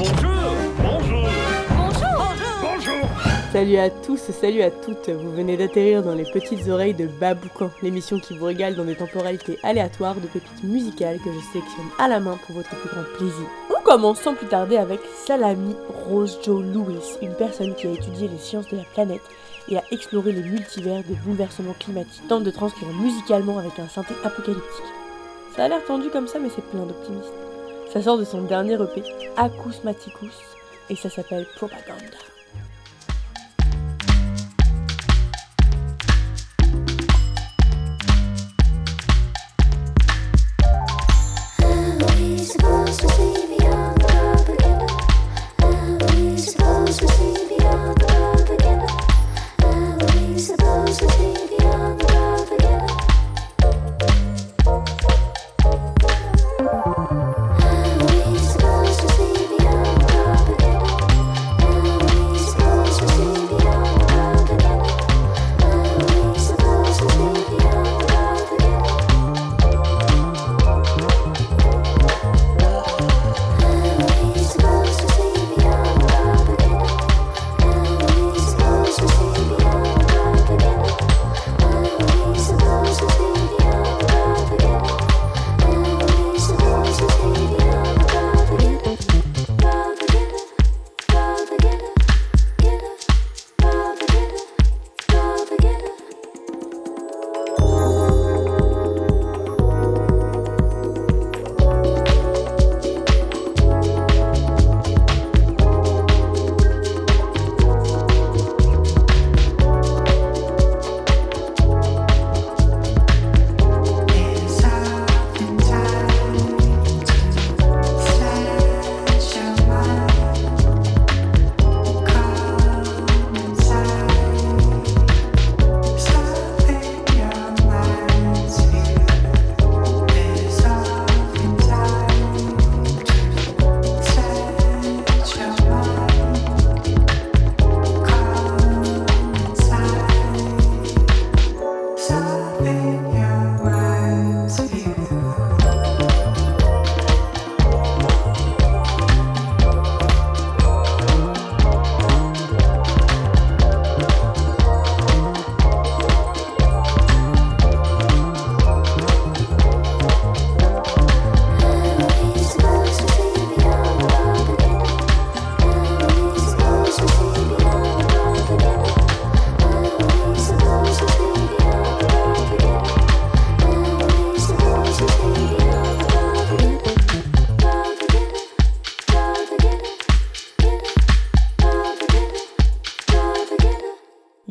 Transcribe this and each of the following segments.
Bonjour Bonjour Bonjour Bonjour Salut à tous, salut à toutes, vous venez d'atterrir dans les petites oreilles de Baboucan, l'émission qui vous régale dans des temporalités aléatoires de pépites musicales que je sélectionne à la main pour votre plus grand plaisir. On commence sans plus tarder avec Salami Rose Joe Lewis, une personne qui a étudié les sciences de la planète et a exploré les multivers des bouleversements climatiques, tente de transcrire musicalement avec un synthé apocalyptique. Ça a l'air tendu comme ça mais c'est plein d'optimisme. Ça sort de son dernier EP, Acousmaticus, et ça s'appelle Propaganda.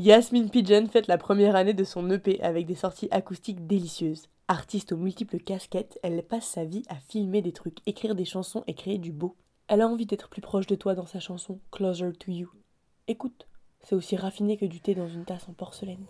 Yasmine Pigeon fête la première année de son EP avec des sorties acoustiques délicieuses. Artiste aux multiples casquettes, elle passe sa vie à filmer des trucs, écrire des chansons et créer du beau. Elle a envie d'être plus proche de toi dans sa chanson Closer to You. Écoute, c'est aussi raffiné que du thé dans une tasse en porcelaine.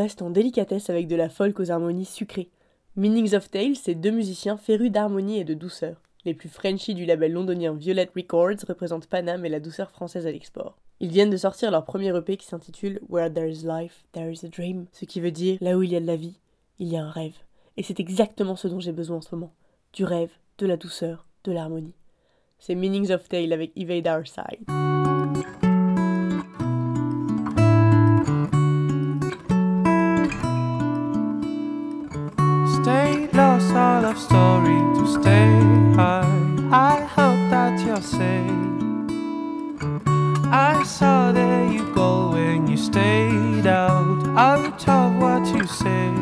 Reste en délicatesse avec de la folk aux harmonies sucrées. Meanings of Tales, c'est deux musiciens férus d'harmonie et de douceur. Les plus Frenchy du label londonien Violet Records représentent Paname et la douceur française à l'export. Ils viennent de sortir leur premier EP qui s'intitule Where There is Life, There is a Dream, ce qui veut dire là où il y a de la vie, il y a un rêve. Et c'est exactement ce dont j'ai besoin en ce moment. Du rêve, de la douceur, de l'harmonie. C'est Meanings of Tale avec Evade Our Side. Saw that you go when you stayed out. Out of what you say.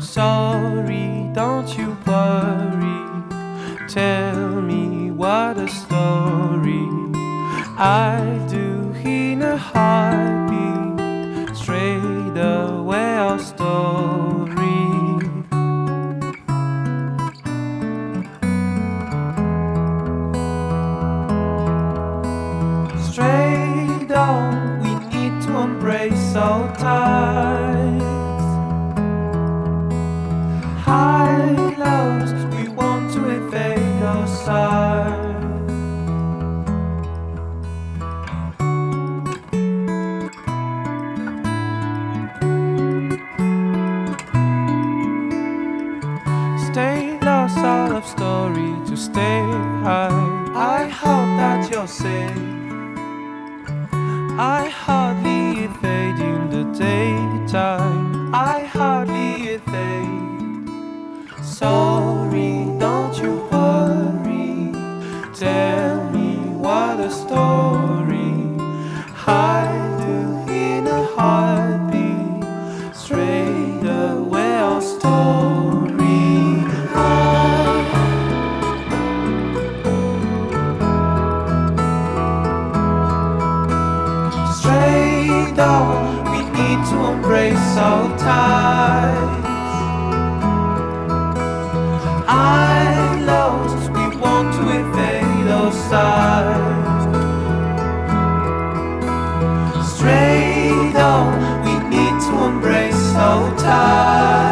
Sorry, don't you worry. Tell me what a story I do in a heartbeat. Straight away, our story. Embrace Lost, we want to evade our sides. Straight on, we need to embrace our tides.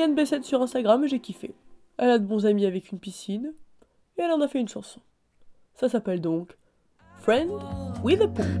Julienne Bessette sur Instagram j'ai kiffé. Elle a de bons amis avec une piscine et elle en a fait une chanson. Ça s'appelle donc Friend with a Pool.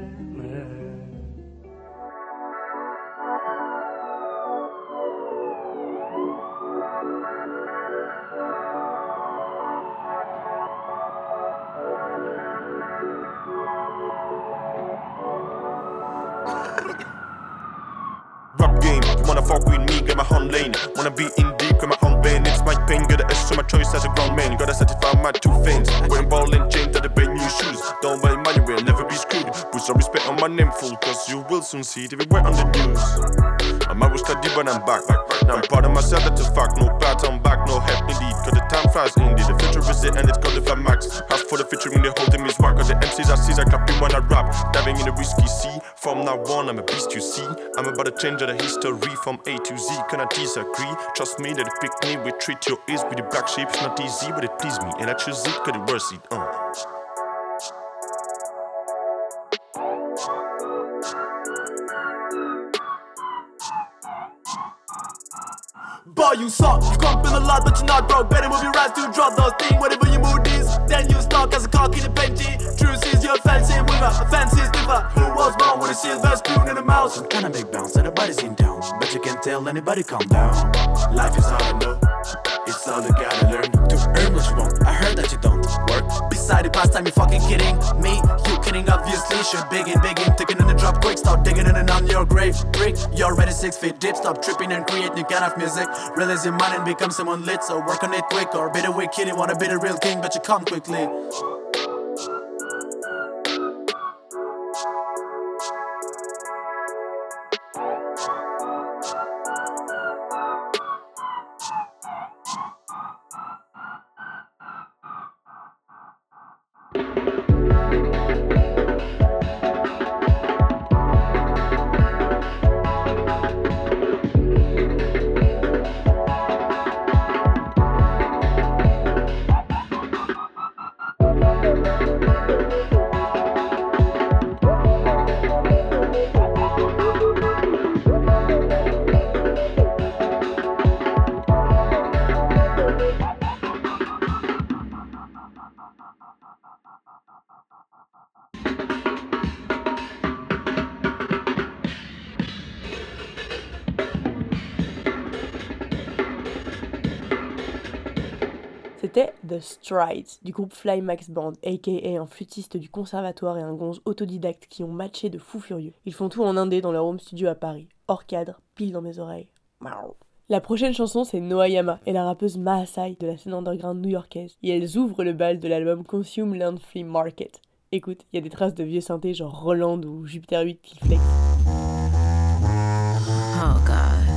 Wanna be in deep, get my hand vein. It's my pain, S to my choice as a grown man. Gotta satisfy my two things. Wearing ball and chains that the brand new shoes. Don't buy my name, fool, cause you will soon see it everywhere on the news. I'm always study, but I'm back. Now I'm proud of myself, that's a fact. No pat, I'm back, no help indeed. Cause the time flies indeed. The future is it, and it's got the max. Half for the future, featuring, the whole team is whack. Cause the MCs I see, I clapping when I rap. Diving in the risky sea. From now on, I'm a beast, you see. I'm about to change the history from A to Z. Can I disagree? Trust me that pick me. We treat your ears with the black sheep. It's not easy, but it please me. And I choose it cause it worth it. Uh. Boy, you suck. You come in a lot, but you're not broke. Better move your ass to drop those things. Whatever your mood is, then you stuck as a cock in a Benji. Truth is, you're fancy with a fancy stiffer. Who was born with a silver spoon in a mouth? Some kind of big bounce, everybody's in town. But you can't tell anybody calm down. Life is hard enough. It's all you gotta learn to earn what you want. I heard that you don't work. Beside the pastime, you fucking kidding me. You kidding, obviously. Should begin, begin, taking in the drop quick. Stop digging in an onion. your grave. Brick, you're already six feet deep. Stop tripping and create new kind of music. Release your mind and become someone lit. So work on it quick or be the weak kid. You wanna be the real king, but you come quickly. Strides du groupe Fly Max Band, aka un flûtiste du conservatoire et un gonze autodidacte qui ont matché de fou furieux. Ils font tout en indé dans leur home studio à Paris, hors cadre, pile dans mes oreilles. La prochaine chanson c'est Noayama et la rappeuse Mahasai de la scène underground new-yorkaise et elles ouvrent le bal de l'album Consume Land Flea Market. Écoute, il y a des traces de vieux synthés genre Roland ou Jupiter 8 qui flex. Oh God.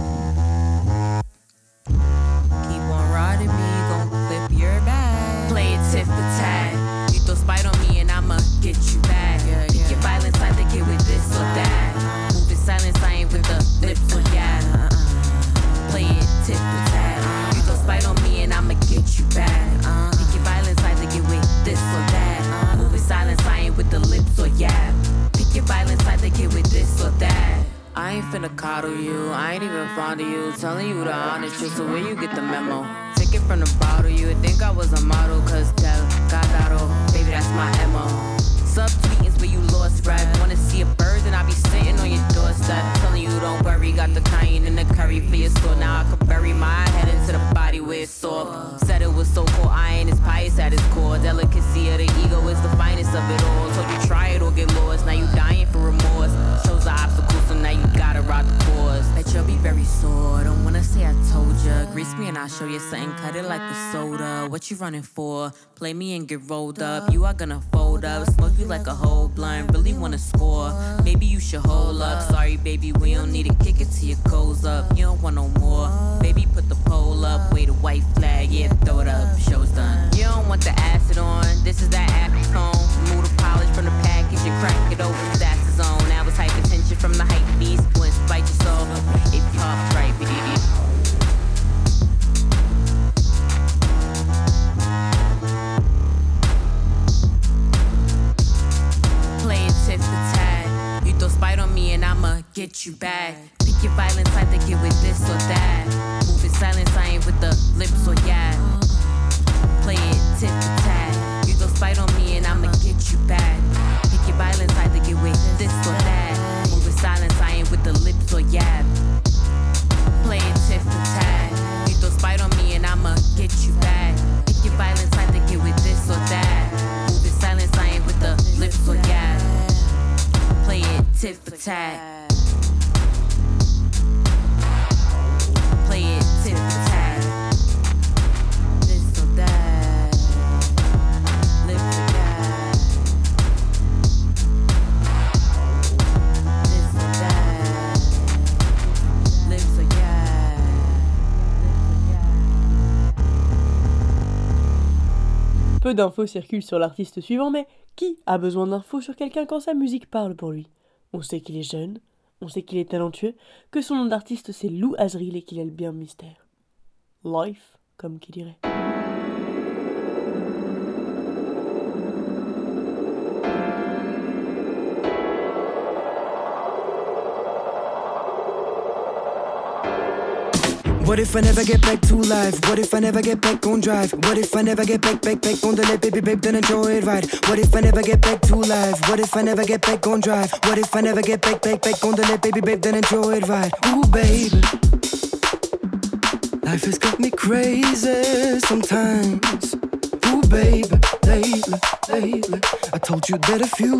Tit for tat. You throw spite on me and I'ma get you back. Uh. Pick your violence, I think it with this or that. Uh. Move in silence, I ain't with the lips or yeah. Pick your violence, think it with this or that. I ain't finna coddle you, I ain't even fond of you. Telling you the honest truth, so where you get the memo? Take it from the bottle, you would think I was a model, cause del cagado, baby, that's my MO. Subtweetings where you lost right. Wanna see a bird, then I be sitting on your doorstep. Telling you don't worry, got the cayenne and the curry for your store. Now I can bury my head into the body where it's soft. Said it was so cold, iron is pious at its core. Delicacy of the ego is the finest of it all. Told you try it or get lost, now you dying for remorse. Chose the obstacle, so now you gotta ride the course. Bet you'll be very sore. Don't wanna say I told ya. Grease me and I'll show you something. Cut it like a soda. What you running for? Play me and get rolled up. You are gonna fold up. Smoke you like a whole blunt. Really wanna score. Maybe you should hold up. Sorry, baby, we don't need to kick it till your coals up. You don't want no more. Baby, put the pole up. Wait a white flag. Yeah, throw it up. Show's done. You don't want the acid on. This is that acid cone. Remove the polish from the package. You crack it open. That's the zone. Now it's hypertension from the hype beast. When spite your soul. Spite on me and I'ma get you back. Pick your violence, think it with this or that. Move in silence, I ain't with the lips or yeah. Play it tit for tat. You throw spite on me and I'ma get you back. Pick your violence, think it with this or that. Move in silence, I ain't with the lips or yeah. Tit for tat. Play it tit for tat. This or that. Live for that. This or that. Live for yeah. Peu d'infos circulent sur l'artiste suivant, mais qui a besoin d'infos sur quelqu'un quand sa musique parle pour lui? On sait qu'il est jeune, on sait qu'il est talentueux, que son nom d'artiste c'est Lou Azril et qu'il a le bien mystère. Life, comme qui dirait. What if I never get back to life? What if I never get back on drive? What if I never get back, back, back on the left, baby, babe, then enjoy it right? What if I never get back to life? What if I never get back on drive? What if I never get back, back, back on the left, baby, babe, then enjoy it right? Ooh, baby. Life has got me crazy sometimes. Baby, lately, lately. I told you that a few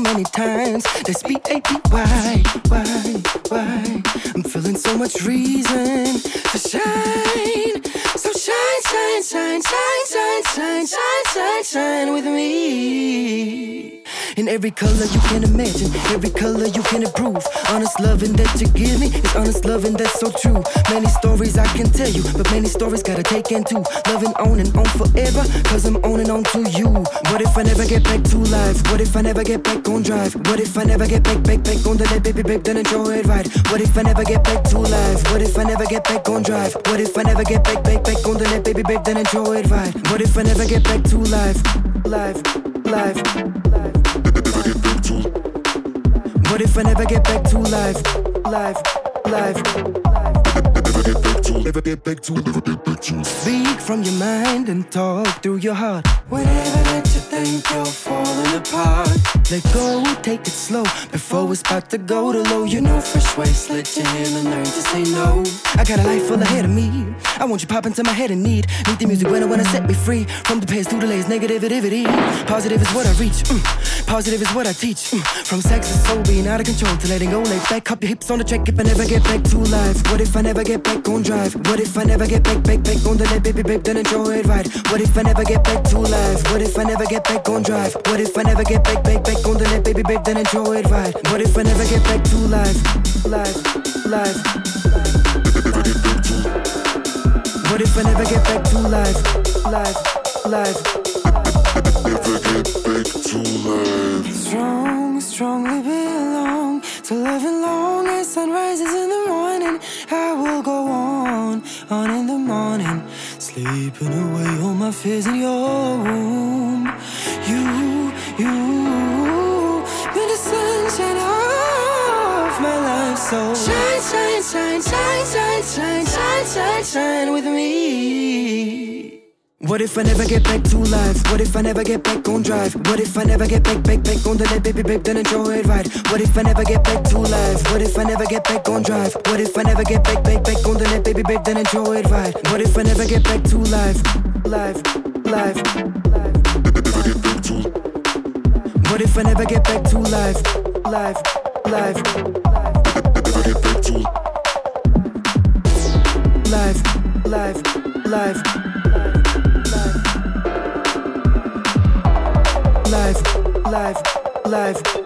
many times. That's B A B Y, why, why? I'm feeling so much reason to shine. So shine, shine, shine, shine, shine, shine, shine, shine, shine with me. In every color you can imagine, every color you can improve. Honest loving that you give me is honest loving that's so true. Many stories I can tell you, but many stories gotta take into loving on and on forever. Cause I'm on and on to you. What if I never get back to life? What if I never get back on drive? What if I never get back, back, back on the left, baby, babe, then enjoy it right? What if I never get back to life? What if I never get back on drive? What if I never get back, back, back on the left, baby, babe, then enjoy it right? What if I never get back to life? Life, life, What if I never get back to life? Life, life. Never get back to, never get back to. Speak from your mind and talk through your heart. Whenever that you think you're falling apart, let go, take it slow before it's about to go to low. You know, fresh ways, let your hand and learn to say no. I got a life full ahead of me. I want you pop into my head and need. Need the music when I wanna set me free from the past through the layers, negativity. Positive is what I reach. Mm. Positive is what I teach. Mm. From sex to soul being out of control to letting go, lay back, up your hips on the track. If I never get back to life, what if I never get back on drive? What if I never get back, back, back on the left, baby, babe, then enjoy it right? What if I never get back to life? What if I never get back on drive? What if I never get back, back, back on the left, baby, babe, then enjoy it right? What if I never get back to life? Life, life. What if I never get back to life? Life, life. Never get back to life. Strong, strongly belong to living long as sun rises in the morning. I will go on, on in the morning, sleeping away all my fears in your room. What if I never get back to life? What if I never get back on drive? What if I never get back, back, back on the net, baby, babe, then enjoy it right? What if I never get back to life? What if I never get back on drive? What if I never get back, back, back on the net, baby, babe, then enjoy it right? What if I never get back to life? Life, life. What if I never get back to life? Life, life, never to, life, life, life. Life, life, life.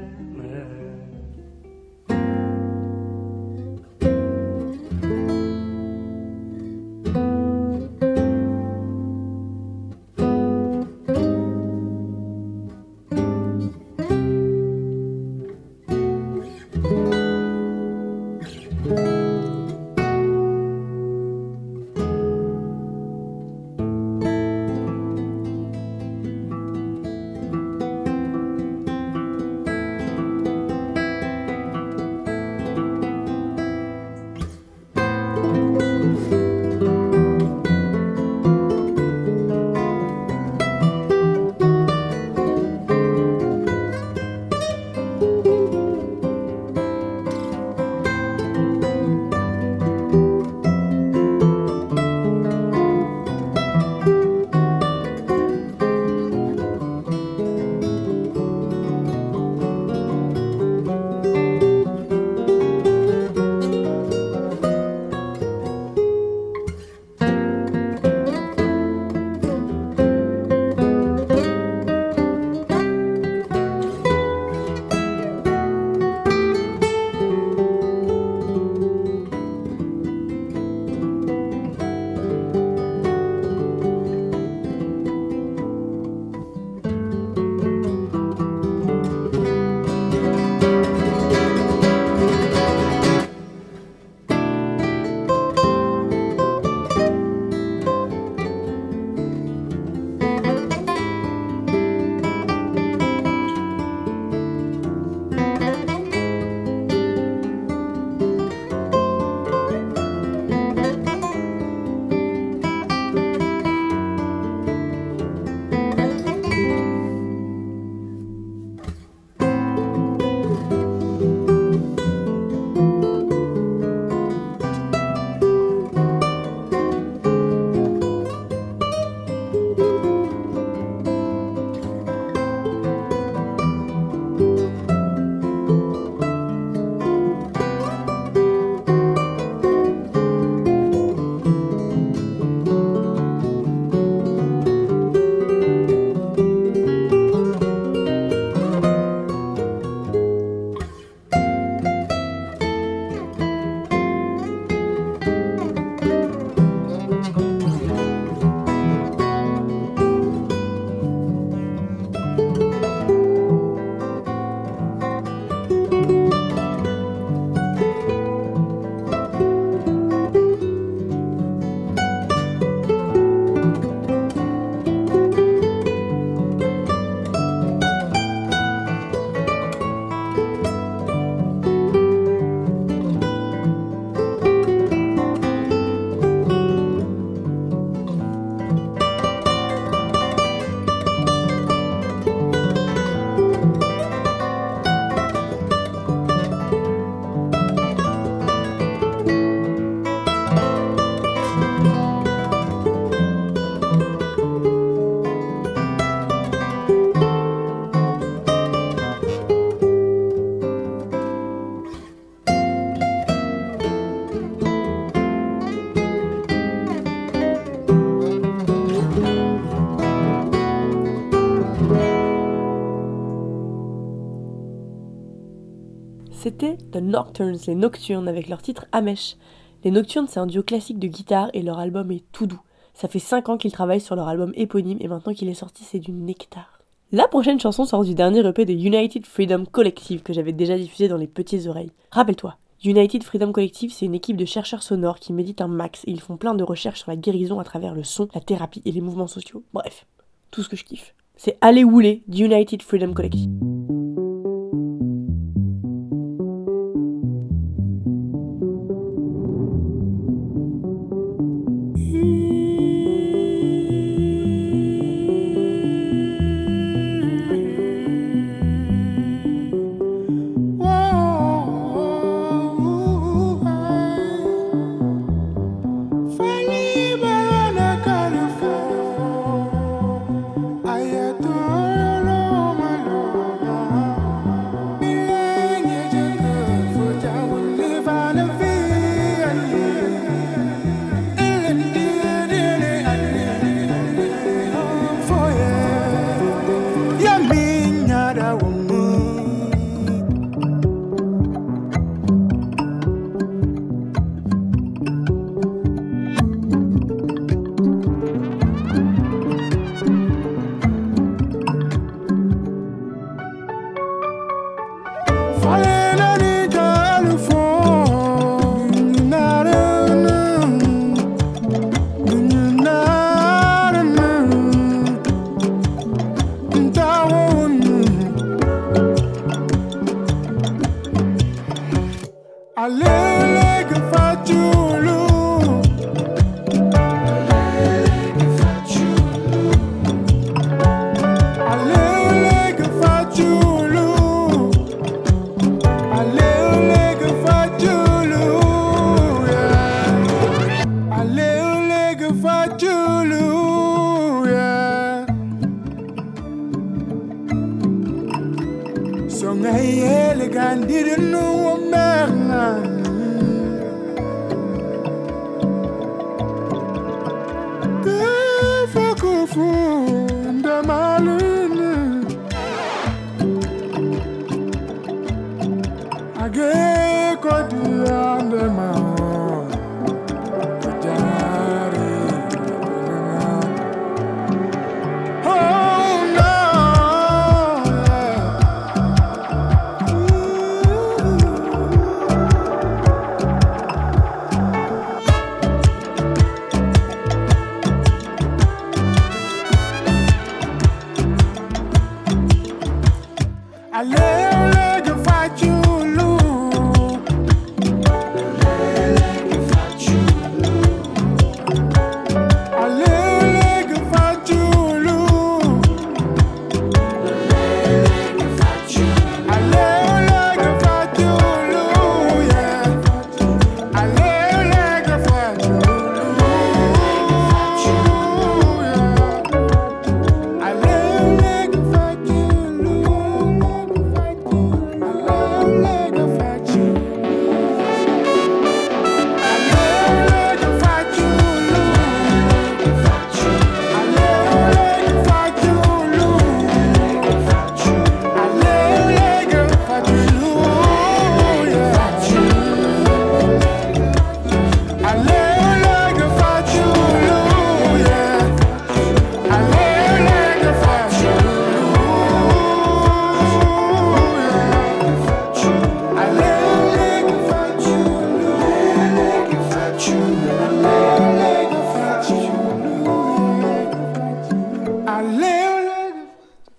Nocturnes, les Nocturnes, avec leur titre Amesh. Les Nocturnes, c'est un duo classique de guitare et leur album est tout doux. Ça fait 5 ans qu'ils travaillent sur leur album éponyme et maintenant qu'il est sorti, c'est du nectar. La prochaine chanson sort du dernier EP de United Freedom Collective que j'avais déjà diffusé dans les petites oreilles. Rappelle-toi, United Freedom Collective, c'est une équipe de chercheurs sonores qui méditent un max et ils font plein de recherches sur la guérison à travers le son, la thérapie et les mouvements sociaux. Bref, tout ce que je kiffe. C'est Allez Wouler d'United Freedom Collective.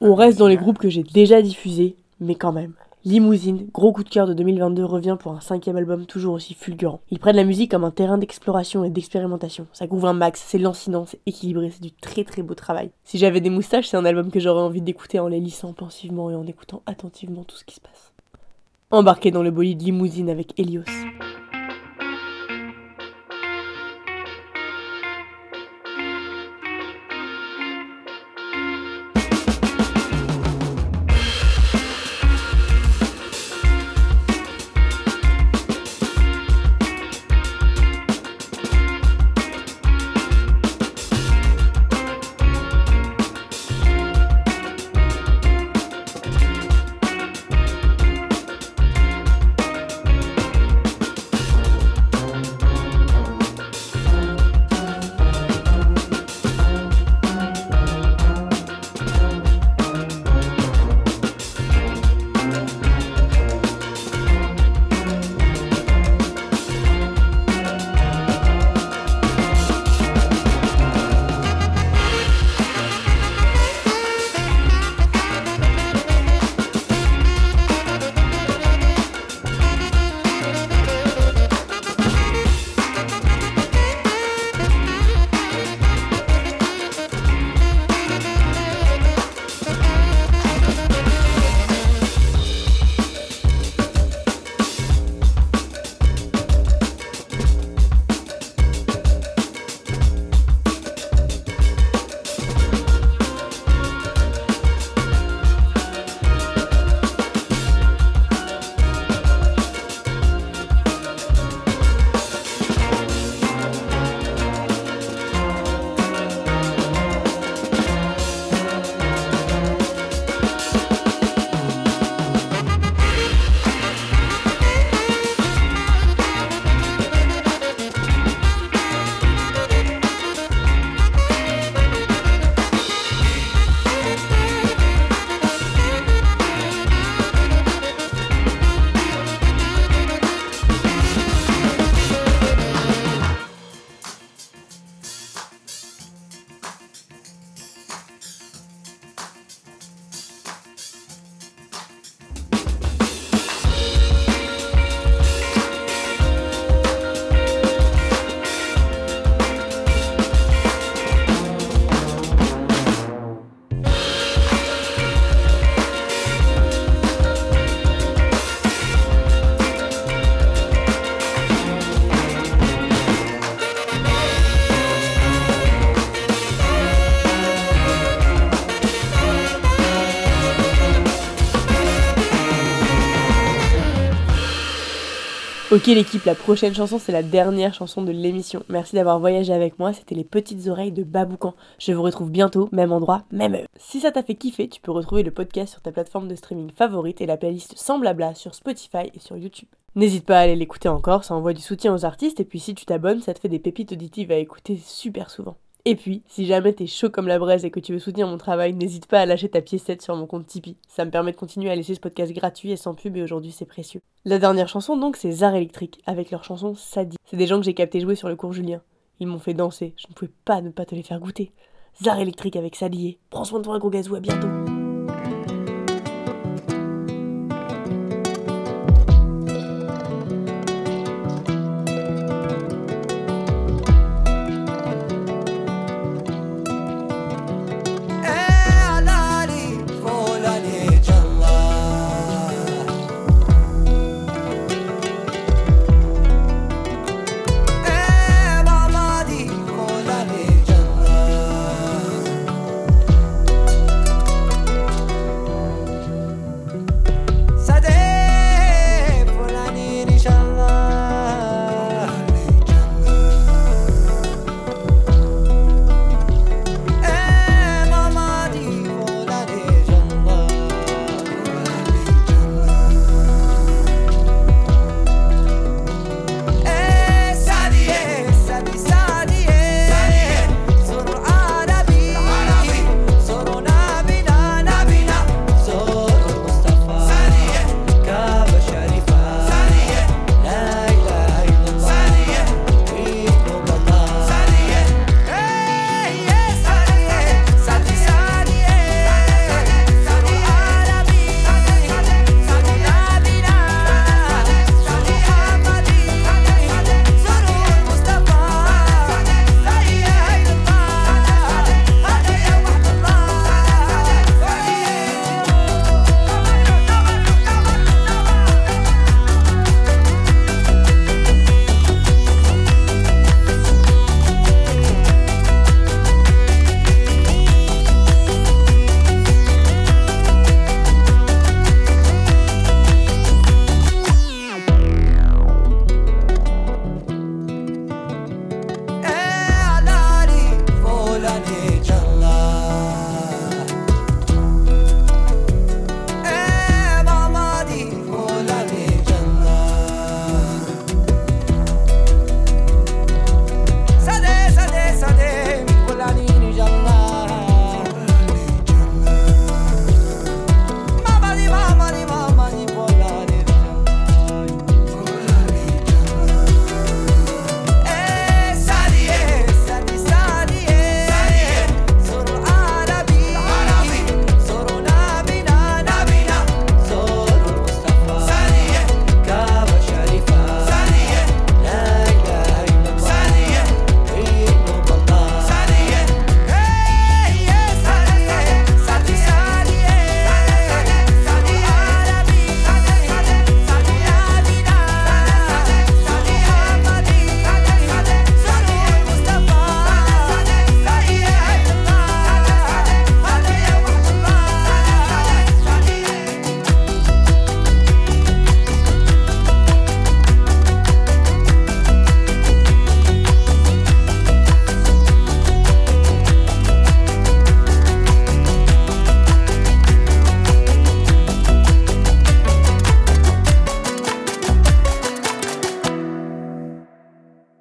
On reste dans les groupes que j'ai déjà diffusés, mais quand même. Limousine, gros coup de cœur de 2022, revient pour un cinquième album toujours aussi fulgurant. Ils prennent la musique comme un terrain d'exploration et d'expérimentation. Ça couvre un max, c'est lancinant, c'est équilibré, c'est du très très beau travail. Si j'avais des moustaches, c'est un album que j'aurais envie d'écouter en les lissant pensivement et en écoutant attentivement tout ce qui se passe. Embarqué dans le bolide Limousine avec Helios. Ok l'équipe, la prochaine chanson c'est la dernière chanson de l'émission. Merci d'avoir voyagé avec moi, c'était les petites oreilles de Baboucan. Je vous retrouve bientôt, même endroit, même heure. Si ça t'a fait kiffer, tu peux retrouver le podcast sur ta plateforme de streaming favorite et la playlist sans blabla sur Spotify et sur YouTube. N'hésite pas à aller l'écouter encore, ça envoie du soutien aux artistes et puis si tu t'abonnes, ça te fait des pépites auditives à écouter super souvent. Et puis, si jamais t'es chaud comme la braise et que tu veux soutenir mon travail, n'hésite pas à lâcher ta piécette sur mon compte Tipeee. Ça me permet de continuer à laisser ce podcast gratuit et sans pub et aujourd'hui c'est précieux. La dernière chanson donc c'est Zar Electric avec leur chanson Sadi. C'est des gens que j'ai capté jouer sur le cours Julien. Ils m'ont fait danser, je ne pouvais pas ne pas te les faire goûter. Zar Electric avec Sadi. Prends soin de toi gros gazou, à bientôt.